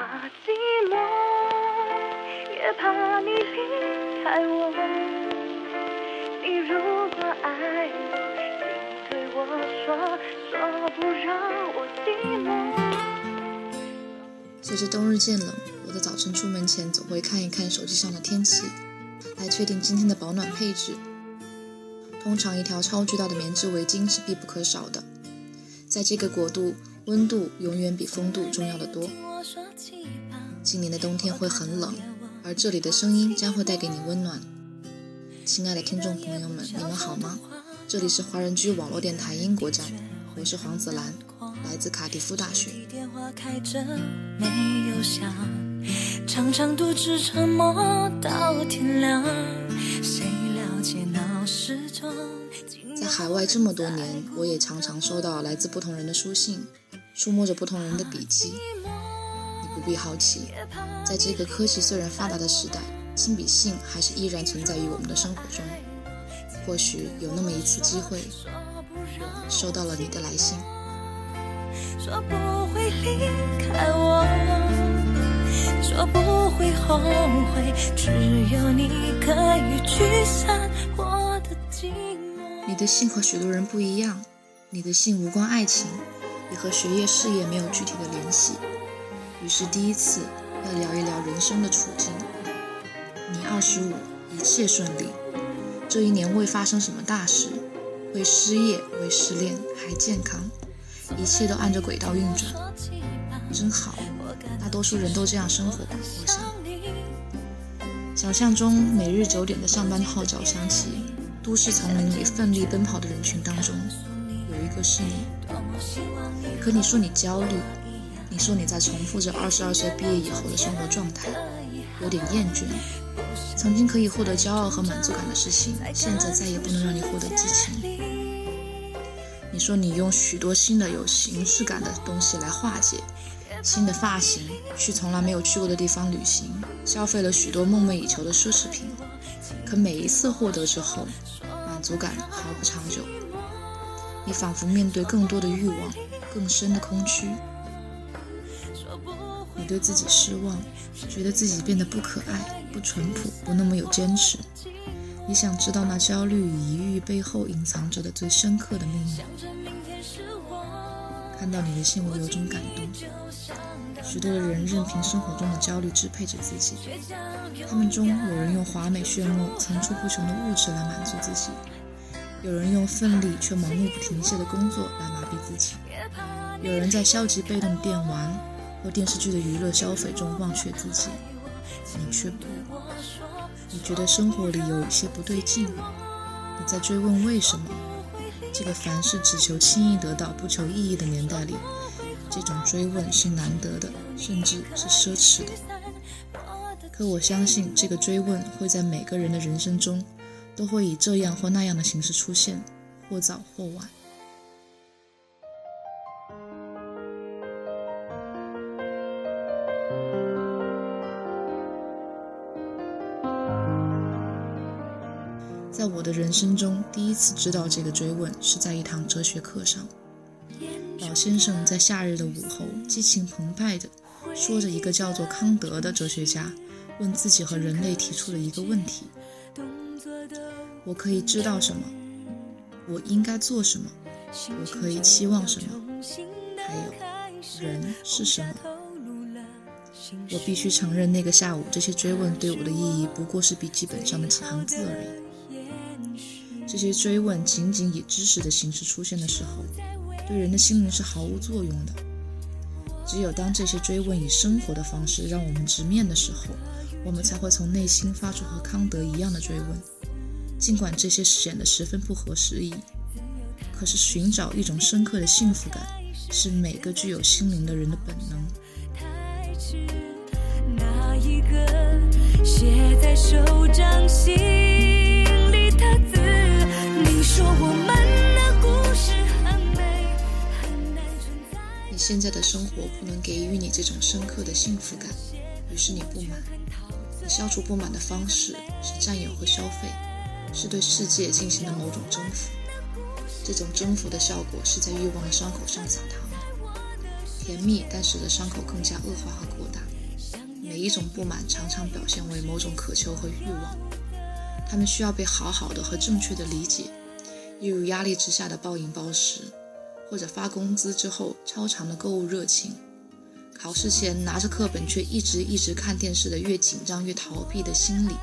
怕寂寞，也怕你离开我。你如果爱，对我说，说不让我寂寞。随着冬日渐冷，我在早晨出门前总会看一看手机上的天气，来确定今天的保暖配置。通常，一条超巨大的棉质围巾是必不可少的。在这个国度，温度永远比风度重要的多。今年的冬天会很冷，而这里的声音将会带给你温暖。亲爱的听众朋友们，你们好吗？这里是华人居网络电台英国站，我是黄子兰，来自卡迪夫大学。常常独自沉默到天亮，谁了解闹时钟？在海外这么多年，我也常常收到来自不同人的书信，触摸着不同人的笔记。你不必好奇，在这个科技虽然发达的时代，亲笔信还是依然存在于我们的生活中。或许有那么一次机会，收到了你的来信。说不会离开我，说不会后悔，只有你可以驱散我的寂寞。你的信和许多人不一样，你的信无关爱情，也和学业事业没有具体的联系。于是第一次要聊一聊人生的处境。你二十五，一切顺利，这一年未发生什么大事，未失业，未失恋，还健康，一切都按着轨道运转，真好。大多数人都这样生活吧，我想。想象中每日九点的上班号角响起。都市丛林里奋力奔跑的人群当中，有一个是你。可你说你焦虑，你说你在重复着二十二岁毕业以后的生活状态，有点厌倦。曾经可以获得骄傲和满足感的事情，现在再也不能让你获得激情。你说你用许多新的有形式感的东西来化解，新的发型，去从来没有去过的地方旅行，消费了许多梦寐以求的奢侈品。可每一次获得之后，满足感毫不长久。你仿佛面对更多的欲望，更深的空虚。你对自己失望，觉得自己变得不可爱、不淳朴、不那么有坚持。你想知道那焦虑与疑虑背后隐藏着的最深刻的秘密。看到你的信，我有种感动。许多的人任凭生活中的焦虑支配着自己，他们中有人用华美炫目、层出不穷的物质来满足自己，有人用奋力却盲目不停歇的工作来麻痹自己，有人在消极被动电玩和电视剧的娱乐消费中忘却自己。你却不，你觉得生活里有一些不对劲，你在追问为什么？这个凡事只求轻易得到、不求意义的年代里。这种追问是难得的，甚至是奢侈的。可我相信，这个追问会在每个人的人生中，都会以这样或那样的形式出现，或早或晚。在我的人生中，第一次知道这个追问，是在一堂哲学课上。老先生在夏日的午后，激情澎湃地说着一个叫做康德的哲学家问自己和人类提出了一个问题：我可以知道什么？我应该做什么？我可以期望什么？还有，人是什么？我必须承认，那个下午，这些追问对我的意义不过是笔记本上的几行字而已。这些追问仅仅以知识的形式出现的时候。对人的心灵是毫无作用的。只有当这些追问以生活的方式让我们直面的时候，我们才会从内心发出和康德一样的追问。尽管这些显得十分不合时宜，可是寻找一种深刻的幸福感，是每个具有心灵的人的本能。那一个写在手掌心你现在的生活不能给予你这种深刻的幸福感，于是你不满。你消除不满的方式是占有和消费，是对世界进行的某种征服。这种征服的效果是在欲望的伤口上撒糖，甜蜜，但使得伤口更加恶化和扩大。每一种不满常常表现为某种渴求和欲望，他们需要被好好的和正确的理解，例如压力之下的暴饮暴食，或者发工资之后超长的购物热情，考试前拿着课本却一直一直看电视的越紧张越逃避的心理。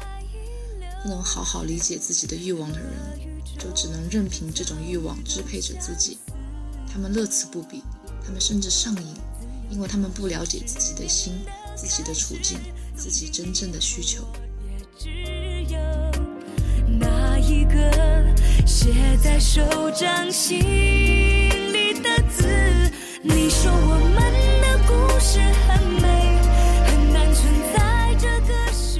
不能好好理解自己的欲望的人，就只能任凭这种欲望支配着自己。他们乐此不疲，他们甚至上瘾，因为他们不了解自己的心。自己的处境，自己真正的需求。那一个写在手掌心字，你说我们的故事很美，很难存在这个世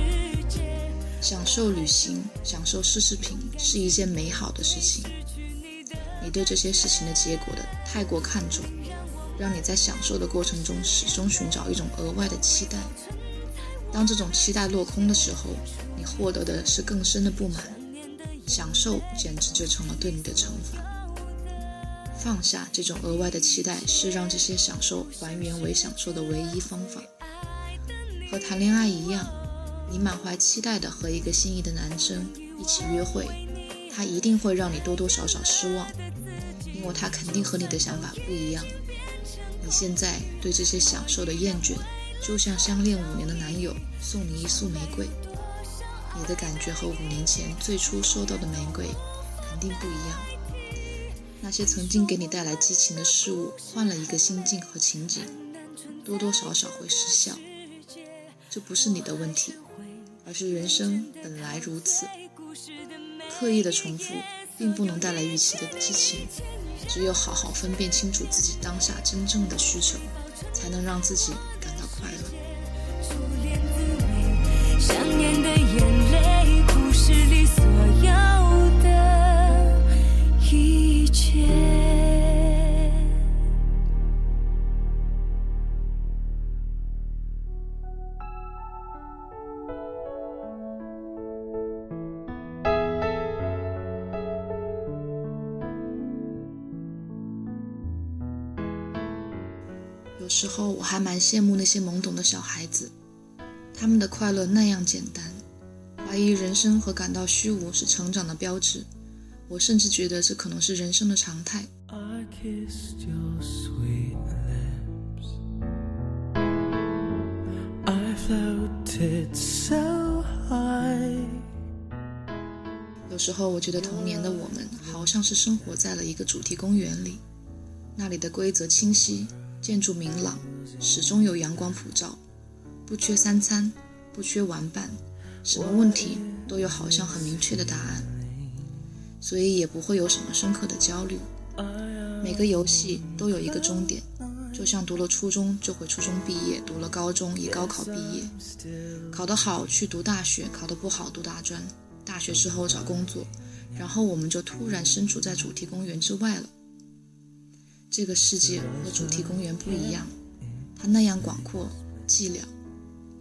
界。享受旅行，享受奢侈品是一件美好的事情。你对这些事情的结果的太过看重。让你在享受的过程中始终寻找一种额外的期待。当这种期待落空的时候，你获得的是更深的不满。享受简直就成了对你的惩罚。放下这种额外的期待，是让这些享受还原为享受的唯一方法。和谈恋爱一样，你满怀期待的和一个心仪的男生一起约会，他一定会让你多多少少失望，因为他肯定和你的想法不一样。你现在对这些享受的厌倦，就像相恋五年的男友送你一束玫瑰，你的感觉和五年前最初收到的玫瑰肯定不一样。那些曾经给你带来激情的事物，换了一个心境和情景，多多少少会失效。这不是你的问题，而是人生本来如此。刻意的重复，并不能带来预期的激情。只有好好分辨清楚自己当下真正的需求，才能让自己感到快乐。有时候我还蛮羡慕那些懵懂的小孩子，他们的快乐那样简单，怀疑人生和感到虚无是成长的标志。我甚至觉得这可能是人生的常态。有时候我觉得童年的我们好像是生活在了一个主题公园里，那里的规则清晰。建筑明朗，始终有阳光普照，不缺三餐，不缺玩伴，什么问题都有好像很明确的答案，所以也不会有什么深刻的焦虑。每个游戏都有一个终点，就像读了初中就会初中毕业，读了高中以高考毕业，考得好去读大学，考得不好读大专，大学之后找工作，然后我们就突然身处在主题公园之外了。这个世界和主题公园不一样，它那样广阔、寂寥，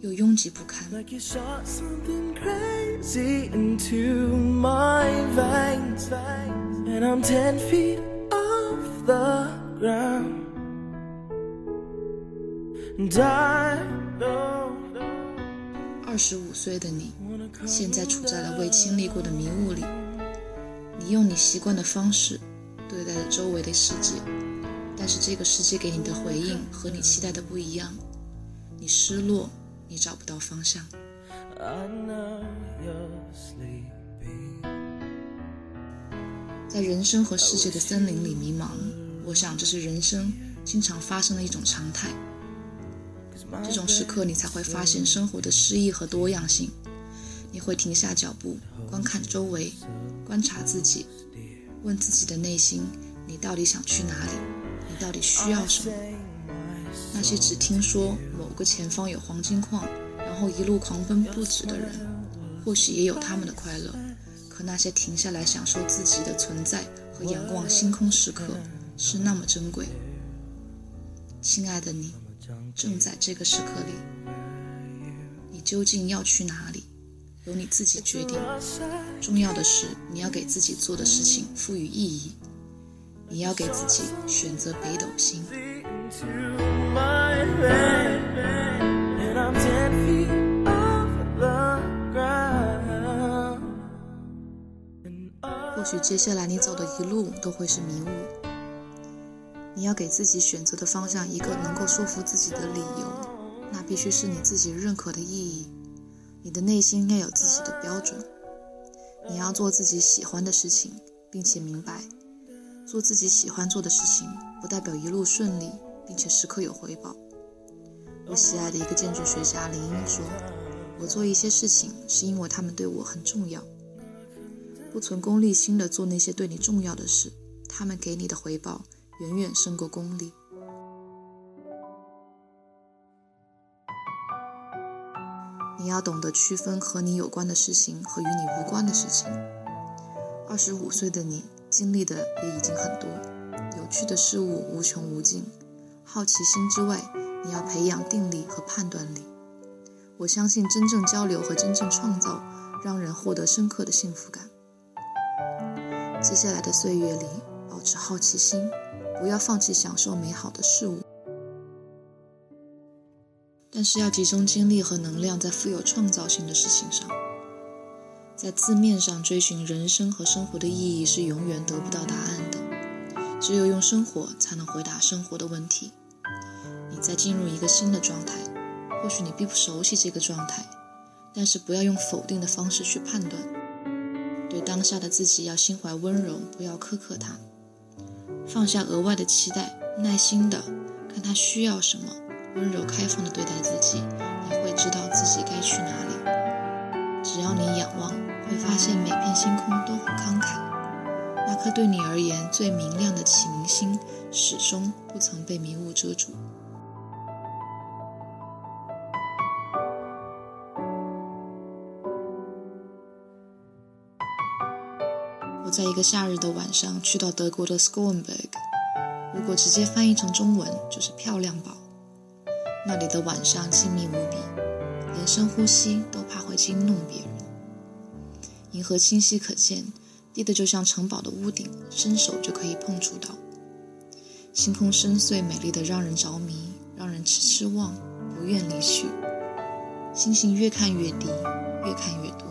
又拥挤不堪。二十五岁的你，现在处在了未经历过的迷雾里，你用你习惯的方式对待着周围的世界。但是这个世界给你的回应和你期待的不一样，你失落，你找不到方向。在人生和世界的森林里迷茫，我想这是人生经常发生的一种常态。这种时刻，你才会发现生活的诗意和多样性。你会停下脚步，观看周围，观察自己，问自己的内心：你到底想去哪里？你到底需要什么？那些只听说个前方有黄金矿，然后一路狂奔不止的人，或许也有他们的快乐。可那些停下来享受自己的存在和仰望星空时刻，是那么珍贵。亲爱的你，正在这个时刻里，你究竟要去哪里？由你自己决定。重要的是，你要给自己做的事情赋予意义。你要给自己选择北斗星。许接下来你走的一路都会是迷雾，你要给自己选择的方向一个能够说服自己的理由，那必须是你自己认可的意义。你的内心应该有自己的标准，你要做自己喜欢的事情，并且明白，做自己喜欢做的事情不代表一路顺利，并且时刻有回报。我喜爱的一个建筑学家林英说：“我做一些事情是因为他们对我很重要。”不存功利心的做那些对你重要的事，他们给你的回报远远胜过功利。你要懂得区分和你有关的事情和与你无关的事情。二十五岁的你经历的也已经很多，有趣的事物无穷无尽。好奇心之外，你要培养定力和判断力。我相信真正交流和真正创造，让人获得深刻的幸福感。接下来的岁月里，保持好奇心，不要放弃享受美好的事物，但是要集中精力和能量在富有创造性的事情上。在字面上追寻人生和生活的意义是永远得不到答案的，只有用生活才能回答生活的问题。你在进入一个新的状态，或许你并不熟悉这个状态，但是不要用否定的方式去判断。对当下的自己要心怀温柔，不要苛刻他，放下额外的期待，耐心的看他需要什么，温柔开放的对待自己，你会知道自己该去哪里。只要你仰望，会发现每片星空都很慷慨，那颗对你而言最明亮的启明星，始终不曾被迷雾遮住。在一个夏日的晚上去到德国的 s c o e n b e r g 如果直接翻译成中文就是漂亮堡。那里的晚上静谧无比，连深呼吸都怕会惊动别人。银河清晰可见，低得就像城堡的屋顶，伸手就可以碰触到。星空深邃美丽的让人着迷，让人痴痴望，不愿离去。星星越看越低，越看越多。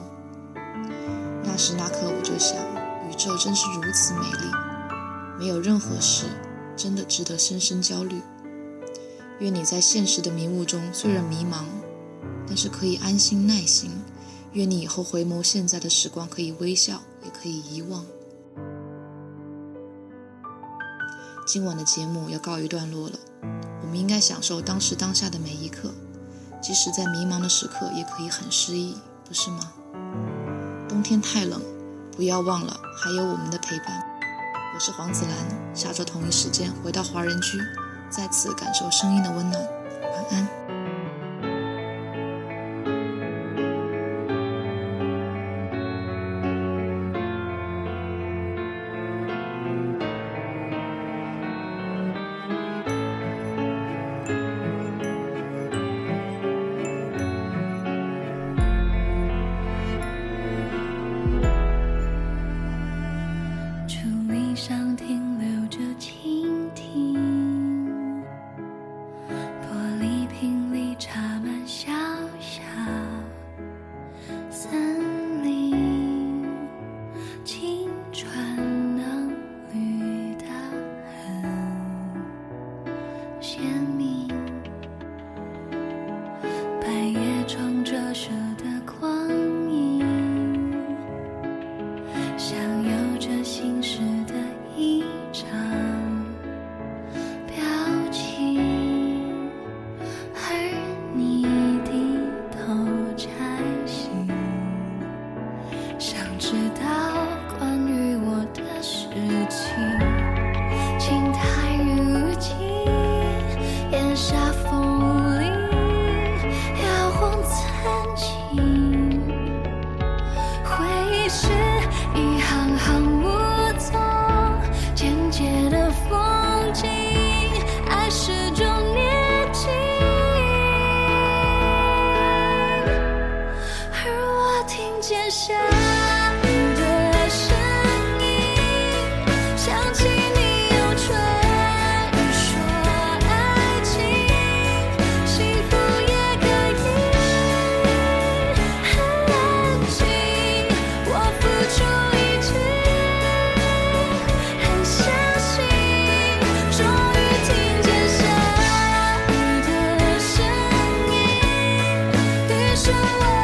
那时那刻我就想。宇宙真是如此美丽，没有任何事真的值得深深焦虑。愿你在现实的迷雾中虽然迷茫，但是可以安心耐心。愿你以后回眸现在的时光，可以微笑，也可以遗忘。今晚的节目要告一段落了，我们应该享受当时当下的每一刻，即使在迷茫的时刻，也可以很诗意，不是吗？冬天太冷。不要忘了，还有我们的陪伴。我是黄子兰，下周同一时间回到华人居，再次感受声音的温暖。晚安。想 show.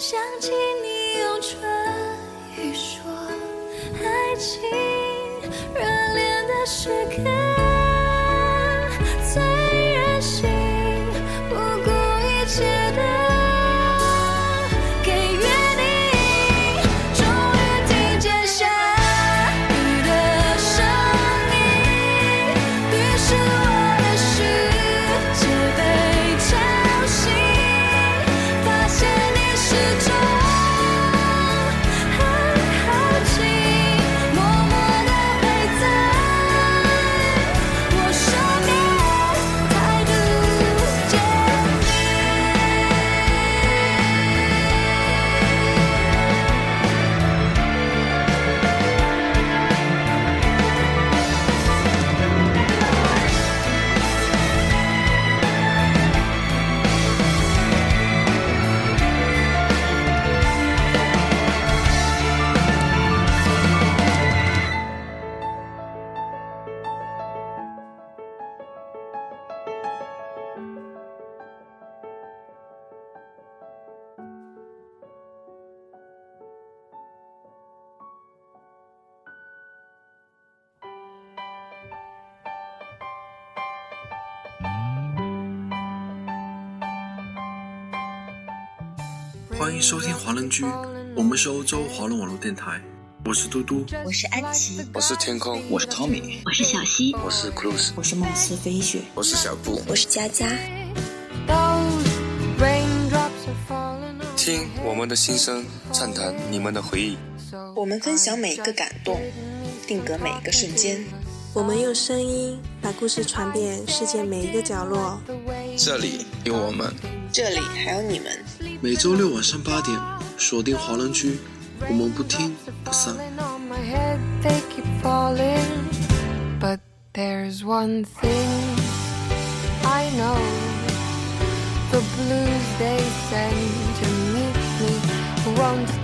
想起你用唇语说爱情热恋的时刻。欢迎收听华人居，我们是欧洲华人网络电台。我是嘟嘟，我是安琪，我是天空，我是汤米，我是小溪，我是 Cruz，我是梦思飞雪，我是小布，我是佳佳。听我们的心声，畅谈你们的回忆。我们分享每一个感动，定格每一个瞬间。我们用声音把故事传遍世界每一个角落。这里有我们，这里还有你们。每周六晚上八点，锁定华人居，我们不听不散。There's one thing I know the blues they send to meet me won't.